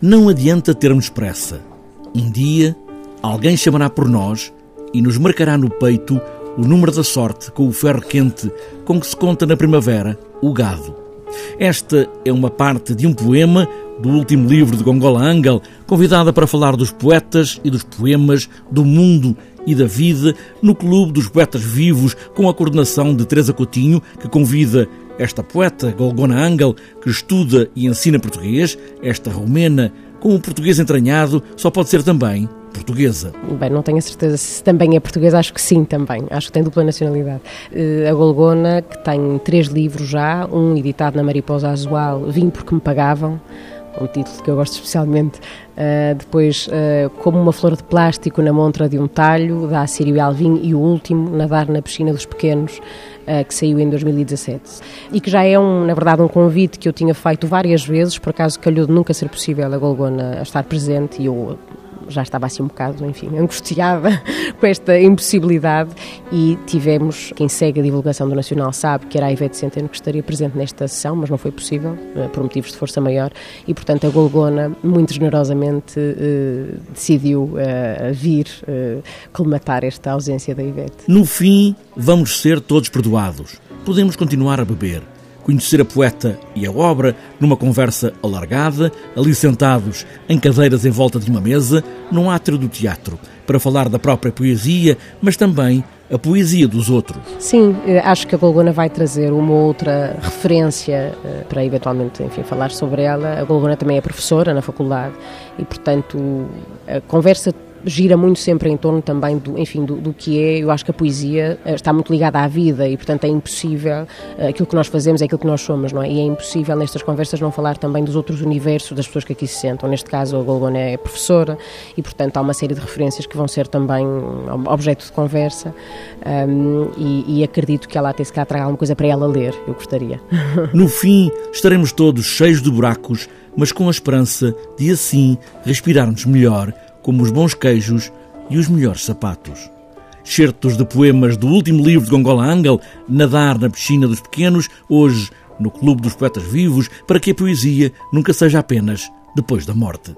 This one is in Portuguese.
Não adianta termos pressa. Um dia, alguém chamará por nós e nos marcará no peito o número da sorte com o ferro quente com que se conta na primavera o gado. Esta é uma parte de um poema do último livro de Gongola Angel, convidada para falar dos poetas e dos poemas, do mundo e da vida no Clube dos Poetas Vivos, com a coordenação de Teresa Coutinho, que convida esta poeta, Golgona Angel, que estuda e ensina português, esta romena, com o português entranhado, só pode ser também portuguesa. Bem, não tenho a certeza se também é portuguesa, acho que sim também, acho que tem dupla nacionalidade. Eh, a Golgona, que tem três livros já, um editado na Mariposa Azual, Vim Porque Me Pagavam, um título que eu gosto especialmente. Uh, depois, uh, Como uma Flor de Plástico na Montra de um Talho, da Assírio Alvim, e o último, Nadar na Piscina dos Pequenos, uh, que saiu em 2017. E que já é, um, na verdade, um convite que eu tinha feito várias vezes, por acaso calhou de nunca ser possível a Golgona estar presente, e eu já estava assim um bocado, enfim, angustiada com esta impossibilidade e tivemos, quem segue a divulgação do Nacional sabe que era a Ivete Centeno que estaria presente nesta sessão, mas não foi possível, eh, por motivos de força maior, e portanto a Golgona, muito generosamente, eh, decidiu uh, vir uh, colmatar esta ausência da Ivete. No fim, vamos ser todos perdoados. Podemos continuar a beber conhecer a poeta e a obra numa conversa alargada, ali sentados em cadeiras em volta de uma mesa, num átrio do teatro, para falar da própria poesia, mas também a poesia dos outros. Sim, eh, acho que a Golgona vai trazer uma outra referência eh, para eventualmente, enfim, falar sobre ela. A Golgona também é professora na faculdade e, portanto, a conversa gira muito sempre em torno também do, enfim, do, do, que é, eu acho que a poesia eh, está muito ligada à vida e, portanto, é impossível, eh, aquilo que nós fazemos é aquilo que nós somos, não é? E é impossível nestas conversas não falar também dos outros universos das pessoas que aqui se sentam. Neste caso, a Golgona é professora e, portanto, há uma série de referências que vão ser também objeto de conversa um, e, e, acredito que ela até se calhar traga alguma coisa para ela ler, eu gostaria. No fim, estaremos todos cheios de buracos, mas com a esperança de assim respirarmos melhor como os bons queijos e os melhores sapatos. Certos de poemas do último livro de Gongola Angel, Nadar na Piscina dos Pequenos, hoje no Clube dos Poetas Vivos, para que a poesia nunca seja apenas depois da morte.